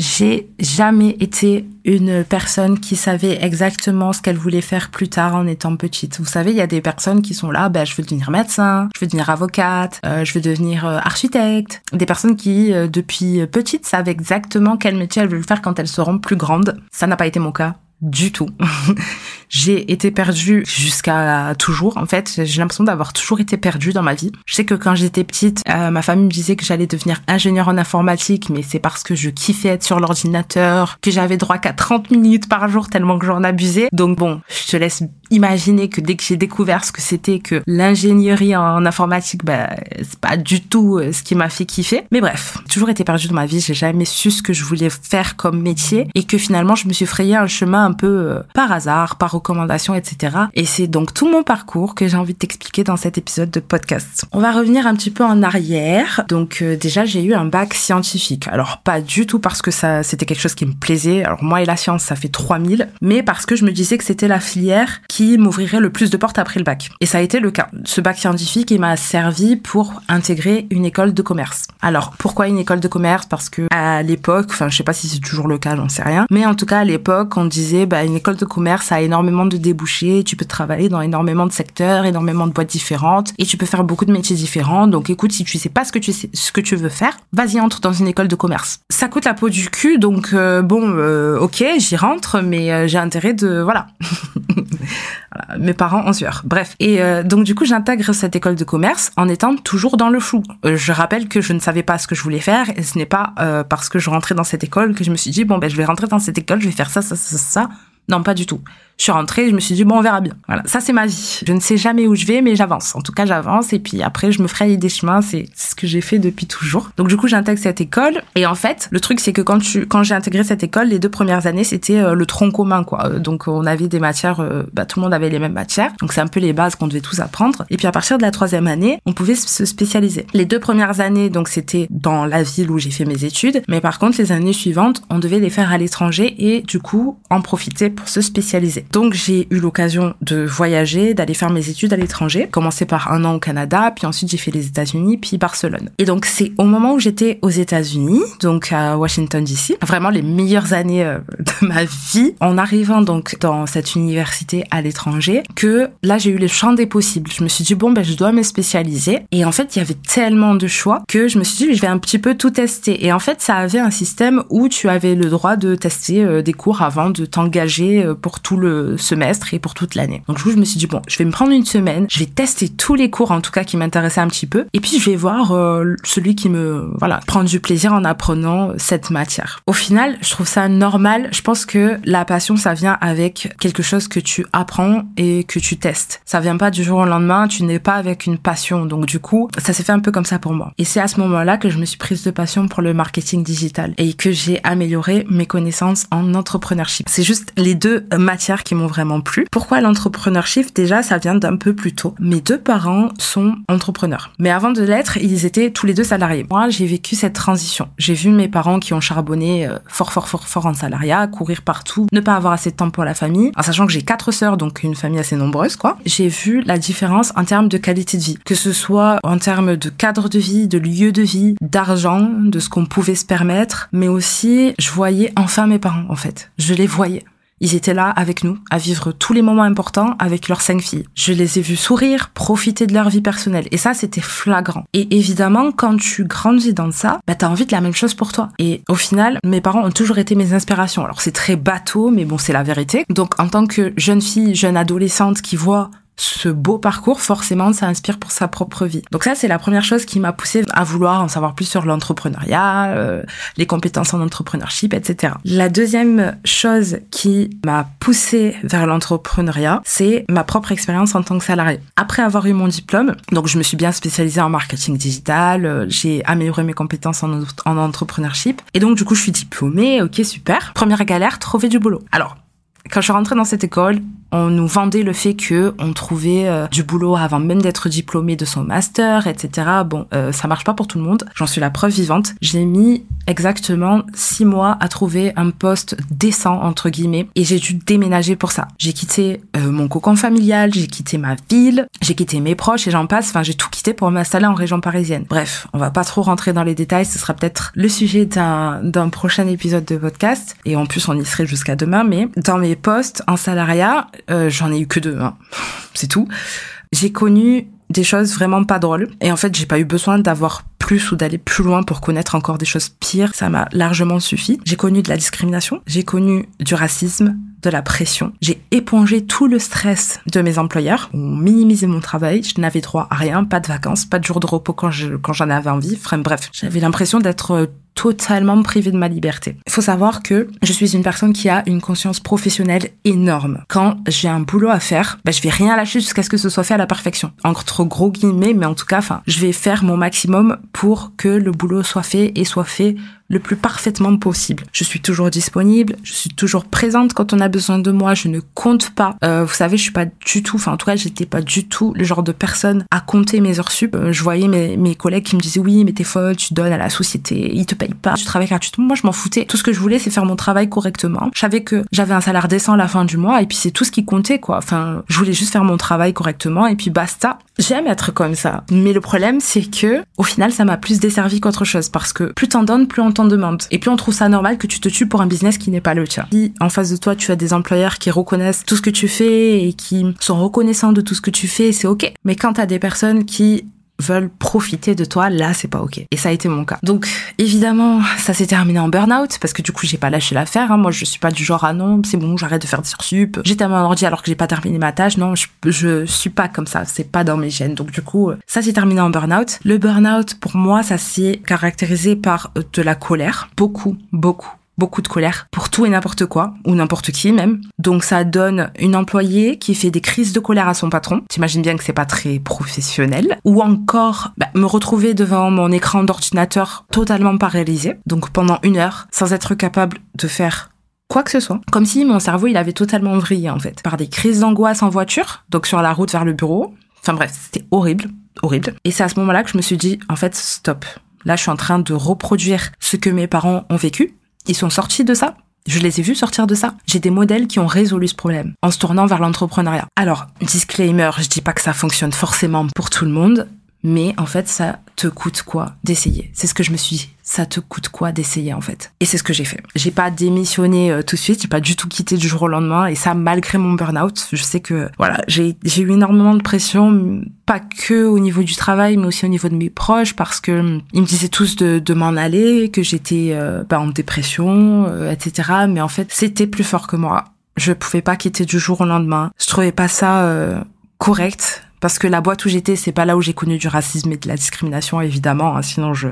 j'ai jamais été une personne qui savait exactement ce qu'elle voulait faire plus tard en étant petite. Vous savez, il y a des personnes qui sont là, ben, je veux devenir médecin, je veux devenir avocate, euh, je veux devenir euh, architecte. Des personnes qui, euh, depuis petite, savent exactement quel métier elles veulent faire quand elles seront plus grandes. Ça n'a pas été mon cas du tout. j'ai été perdue jusqu'à toujours. En fait, j'ai l'impression d'avoir toujours été perdue dans ma vie. Je sais que quand j'étais petite, euh, ma famille me disait que j'allais devenir ingénieur en informatique, mais c'est parce que je kiffais être sur l'ordinateur, que j'avais droit qu'à 30 minutes par jour tellement que j'en abusais. Donc bon, je te laisse imaginer que dès que j'ai découvert ce que c'était que l'ingénierie en informatique, bah, c'est pas du tout euh, ce qui m'a fait kiffer. Mais bref, toujours été perdue dans ma vie. J'ai jamais su ce que je voulais faire comme métier et que finalement je me suis frayé un chemin un peu euh, par hasard, par recommandation, etc. Et c'est donc tout mon parcours que j'ai envie de t'expliquer dans cet épisode de podcast. On va revenir un petit peu en arrière. Donc euh, déjà j'ai eu un bac scientifique. Alors pas du tout parce que ça c'était quelque chose qui me plaisait. Alors moi et la science ça fait 3000, mais parce que je me disais que c'était la filière qui m'ouvrirait le plus de portes après le bac. Et ça a été le cas. Ce bac scientifique il m'a servi pour intégrer une école de commerce. Alors pourquoi une école de commerce? Parce que à l'époque, enfin je sais pas si c'est toujours le cas, j'en sais rien, mais en tout cas à l'époque on disait bah une école de commerce a énormément de débouchés, tu peux travailler dans énormément de secteurs, énormément de boîtes différentes et tu peux faire beaucoup de métiers différents. Donc écoute, si tu sais pas ce que tu veux faire, vas-y entre dans une école de commerce. Ça coûte la peau du cul, donc euh, bon, euh, ok, j'y rentre, mais euh, j'ai intérêt de voilà. mes parents en sueur. Bref. Et donc du coup, j'intègre cette école de commerce en étant toujours dans le flou. je rappelle que je ne savais pas ce que je voulais faire et ce n'est pas parce que je rentrais dans cette école que je me suis dit bon ben je vais rentrer dans cette école, je vais faire ça ça ça ça. Non, pas du tout. Je suis rentrée, je me suis dit bon, on verra bien. Voilà, ça c'est ma vie. Je ne sais jamais où je vais, mais j'avance. En tout cas, j'avance et puis après je me ferai des chemins. C'est ce que j'ai fait depuis toujours. Donc du coup, j'intègre cette école et en fait, le truc c'est que quand tu quand j'ai intégré cette école, les deux premières années c'était euh, le tronc commun quoi. Euh, donc on avait des matières, euh, bah, tout le monde avait les mêmes matières. Donc c'est un peu les bases qu'on devait tous apprendre. Et puis à partir de la troisième année, on pouvait se spécialiser. Les deux premières années, donc c'était dans la ville où j'ai fait mes études, mais par contre les années suivantes, on devait les faire à l'étranger et du coup en profiter pour se spécialiser. Donc j'ai eu l'occasion de voyager, d'aller faire mes études à l'étranger, commencer par un an au Canada, puis ensuite j'ai fait les États-Unis, puis Barcelone. Et donc c'est au moment où j'étais aux États-Unis, donc à Washington DC, vraiment les meilleures années euh, ma vie, en arrivant donc dans cette université à l'étranger, que là j'ai eu le champ des possibles. Je me suis dit bon ben je dois me spécialiser et en fait il y avait tellement de choix que je me suis dit je vais un petit peu tout tester. Et en fait ça avait un système où tu avais le droit de tester euh, des cours avant de t'engager euh, pour tout le semestre et pour toute l'année. Donc je me suis dit bon, je vais me prendre une semaine, je vais tester tous les cours en tout cas qui m'intéressaient un petit peu, et puis je vais voir euh, celui qui me voilà prendre du plaisir en apprenant cette matière. Au final, je trouve ça normal. Je que la passion, ça vient avec quelque chose que tu apprends et que tu testes. Ça vient pas du jour au lendemain. Tu n'es pas avec une passion. Donc du coup, ça s'est fait un peu comme ça pour moi. Et c'est à ce moment-là que je me suis prise de passion pour le marketing digital et que j'ai amélioré mes connaissances en entrepreneurship. C'est juste les deux matières qui m'ont vraiment plu. Pourquoi l'entrepreneurship? Déjà, ça vient d'un peu plus tôt. Mes deux parents sont entrepreneurs. Mais avant de l'être, ils étaient tous les deux salariés. Moi, j'ai vécu cette transition. J'ai vu mes parents qui ont charbonné euh, fort, fort, fort, fort en salariat, courir partout, ne pas avoir assez de temps pour la famille, en sachant que j'ai quatre sœurs, donc une famille assez nombreuse, quoi. J'ai vu la différence en termes de qualité de vie, que ce soit en termes de cadre de vie, de lieu de vie, d'argent, de ce qu'on pouvait se permettre, mais aussi, je voyais enfin mes parents, en fait. Je les voyais. Ils étaient là avec nous, à vivre tous les moments importants avec leurs cinq filles. Je les ai vus sourire, profiter de leur vie personnelle. Et ça, c'était flagrant. Et évidemment, quand tu grandis dans ça, bah, t'as envie de la même chose pour toi. Et au final, mes parents ont toujours été mes inspirations. Alors c'est très bateau, mais bon, c'est la vérité. Donc en tant que jeune fille, jeune adolescente qui voit ce beau parcours, forcément, ça inspire pour sa propre vie. Donc ça, c'est la première chose qui m'a poussé à vouloir en savoir plus sur l'entrepreneuriat, euh, les compétences en entrepreneurship, etc. La deuxième chose qui m'a poussé vers l'entrepreneuriat, c'est ma propre expérience en tant que salarié. Après avoir eu mon diplôme, donc je me suis bien spécialisée en marketing digital, euh, j'ai amélioré mes compétences en, en entrepreneurship, et donc du coup, je suis diplômée, ok, super. Première galère, trouver du boulot. Alors, quand je suis rentrée dans cette école, on nous vendait le fait que on trouvait euh, du boulot avant même d'être diplômé de son master, etc. Bon, euh, ça marche pas pour tout le monde. J'en suis la preuve vivante. J'ai mis exactement six mois à trouver un poste décent entre guillemets et j'ai dû déménager pour ça. J'ai quitté euh, mon cocon familial, j'ai quitté ma ville, j'ai quitté mes proches et j'en passe. Enfin, j'ai tout quitté pour m'installer en région parisienne. Bref, on va pas trop rentrer dans les détails. Ce sera peut-être le sujet d'un prochain épisode de podcast et en plus on y serait jusqu'à demain. Mais dans mes postes en salariat, euh, j'en ai eu que deux. Hein. C'est tout. J'ai connu des choses vraiment pas drôles. Et en fait, j'ai pas eu besoin d'avoir plus ou d'aller plus loin pour connaître encore des choses pires. Ça m'a largement suffi. J'ai connu de la discrimination. J'ai connu du racisme, de la pression. J'ai épongé tout le stress de mes employeurs. On minimisait mon travail. Je n'avais droit à rien, pas de vacances, pas de jours de repos quand je, quand j'en avais envie. Enfin, bref, j'avais l'impression d'être totalement privée de ma liberté. Il faut savoir que je suis une personne qui a une conscience professionnelle énorme. Quand j'ai un boulot à faire, bah, je vais rien lâcher jusqu'à ce que ce soit fait à la perfection. Entre gros guillemets, mais en tout cas, enfin, je vais faire mon maximum pour que le boulot soit fait et soit fait le plus parfaitement possible. Je suis toujours disponible, je suis toujours présente quand on a besoin de moi, je ne compte pas. Euh, vous savez, je suis pas du tout, enfin en tout cas, j'étais pas du tout le genre de personne à compter mes heures sup. Euh, je voyais mes, mes collègues qui me disaient oui, mais t'es folle, tu donnes à la société, ils te payent pas, tu travailles gratuitement. Moi, je m'en foutais. Tout ce que je voulais, c'est faire mon travail correctement. Je savais que j'avais un salaire décent à la fin du mois et puis c'est tout ce qui comptait quoi. Enfin, je voulais juste faire mon travail correctement et puis basta. J'aime être comme ça. Mais le problème, c'est que au final, ça m'a plus desservi qu'autre chose parce que plus t'en donnes, plus on demande. Et puis on trouve ça normal que tu te tues pour un business qui n'est pas le tien. Si en face de toi tu as des employeurs qui reconnaissent tout ce que tu fais et qui sont reconnaissants de tout ce que tu fais, c'est ok. Mais quand t'as des personnes qui veulent profiter de toi, là c'est pas ok. Et ça a été mon cas. Donc évidemment, ça s'est terminé en burn-out parce que du coup j'ai pas lâché l'affaire. Hein. Moi je suis pas du genre ah non c'est bon j'arrête de faire des sursup. J'étais à mon ordi alors que j'ai pas terminé ma tâche. Non je, je suis pas comme ça. C'est pas dans mes gènes. Donc du coup ça s'est terminé en burn-out. Le burn-out pour moi ça s'est caractérisé par de la colère, beaucoup beaucoup beaucoup de colère pour tout et n'importe quoi, ou n'importe qui même. Donc ça donne une employée qui fait des crises de colère à son patron. T'imagines bien que c'est pas très professionnel. Ou encore bah, me retrouver devant mon écran d'ordinateur totalement paralysé, donc pendant une heure, sans être capable de faire quoi que ce soit. Comme si mon cerveau il avait totalement vrillé en fait. Par des crises d'angoisse en voiture, donc sur la route vers le bureau. Enfin bref, c'était horrible, horrible. Et c'est à ce moment-là que je me suis dit, en fait, stop. Là, je suis en train de reproduire ce que mes parents ont vécu ils sont sortis de ça. Je les ai vus sortir de ça. J'ai des modèles qui ont résolu ce problème en se tournant vers l'entrepreneuriat. Alors, disclaimer, je dis pas que ça fonctionne forcément pour tout le monde, mais en fait, ça te coûte quoi d'essayer? C'est ce que je me suis dit. Ça te coûte quoi d'essayer en fait? Et c'est ce que j'ai fait. J'ai pas démissionné euh, tout de suite, j'ai pas du tout quitté du jour au lendemain et ça malgré mon burn-out. Je sais que voilà, j'ai eu énormément de pression, pas que au niveau du travail, mais aussi au niveau de mes proches parce que ils me disaient tous de, de m'en aller, que j'étais euh, bah, en dépression, euh, etc. Mais en fait, c'était plus fort que moi. Je pouvais pas quitter du jour au lendemain. Je trouvais pas ça correct parce que la boîte où j'étais, c'est pas là où j'ai connu du racisme et de la discrimination, évidemment. Hein, sinon, je,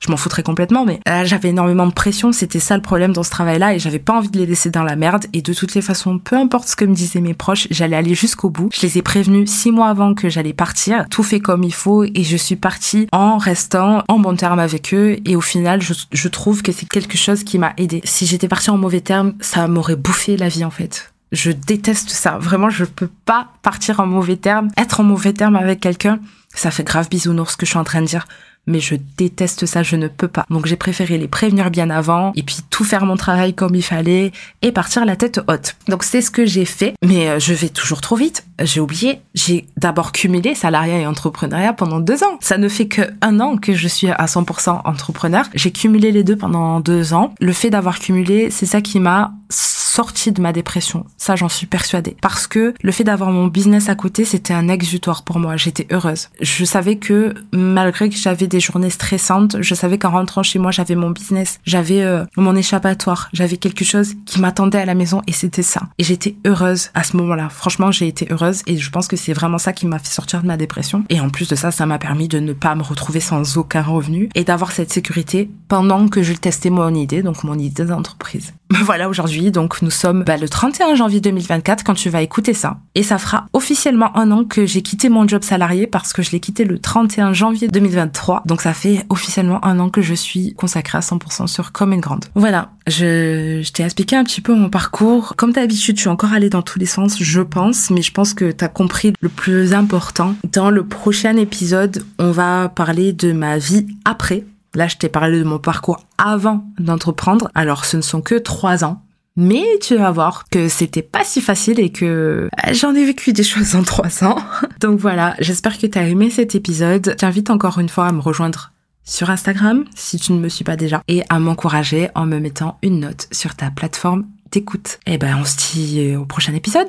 je m'en foutrais complètement. Mais là, j'avais énormément de pression. C'était ça le problème dans ce travail-là, et j'avais pas envie de les laisser dans la merde. Et de toutes les façons, peu importe ce que me disaient mes proches, j'allais aller jusqu'au bout. Je les ai prévenus six mois avant que j'allais partir, tout fait comme il faut, et je suis partie en restant en bon terme avec eux. Et au final, je, je trouve que c'est quelque chose qui m'a aidé. Si j'étais partie en mauvais terme, ça m'aurait bouffé la vie en fait. Je déteste ça. Vraiment, je peux pas partir en mauvais terme. Être en mauvais terme avec quelqu'un, ça fait grave bisounours ce que je suis en train de dire mais je déteste ça, je ne peux pas. Donc j'ai préféré les prévenir bien avant et puis tout faire mon travail comme il fallait et partir la tête haute. Donc c'est ce que j'ai fait, mais euh, je vais toujours trop vite. J'ai oublié, j'ai d'abord cumulé salariat et entrepreneuriat pendant deux ans. Ça ne fait que un an que je suis à 100% entrepreneur. J'ai cumulé les deux pendant deux ans. Le fait d'avoir cumulé, c'est ça qui m'a sorti de ma dépression. Ça, j'en suis persuadée. Parce que le fait d'avoir mon business à côté, c'était un exutoire pour moi. J'étais heureuse. Je savais que malgré que j'avais des journées stressantes, je savais qu'en rentrant chez moi, j'avais mon business, j'avais euh, mon échappatoire, j'avais quelque chose qui m'attendait à la maison et c'était ça. Et j'étais heureuse à ce moment-là. Franchement, j'ai été heureuse et je pense que c'est vraiment ça qui m'a fait sortir de ma dépression. Et en plus de ça, ça m'a permis de ne pas me retrouver sans aucun revenu et d'avoir cette sécurité pendant que je testais mon idée, donc mon idée d'entreprise. voilà aujourd'hui, donc nous sommes bah, le 31 janvier 2024 quand tu vas écouter ça. Et ça fera officiellement un an que j'ai quitté mon job salarié parce que je l'ai quitté le 31 janvier 2023. Donc ça fait officiellement un an que je suis consacrée à 100% sur Comme une grande. Voilà, je, je t'ai expliqué un petit peu mon parcours. Comme d'habitude, je suis encore allée dans tous les sens, je pense, mais je pense que tu as compris le plus important. Dans le prochain épisode, on va parler de ma vie après Là, je t'ai parlé de mon parcours avant d'entreprendre. Alors, ce ne sont que trois ans. Mais tu vas voir que c'était pas si facile et que euh, j'en ai vécu des choses en trois ans. Donc voilà, j'espère que tu as aimé cet épisode. T'invite encore une fois à me rejoindre sur Instagram si tu ne me suis pas déjà et à m'encourager en me mettant une note sur ta plateforme d'écoute. Et eh ben on se dit au prochain épisode.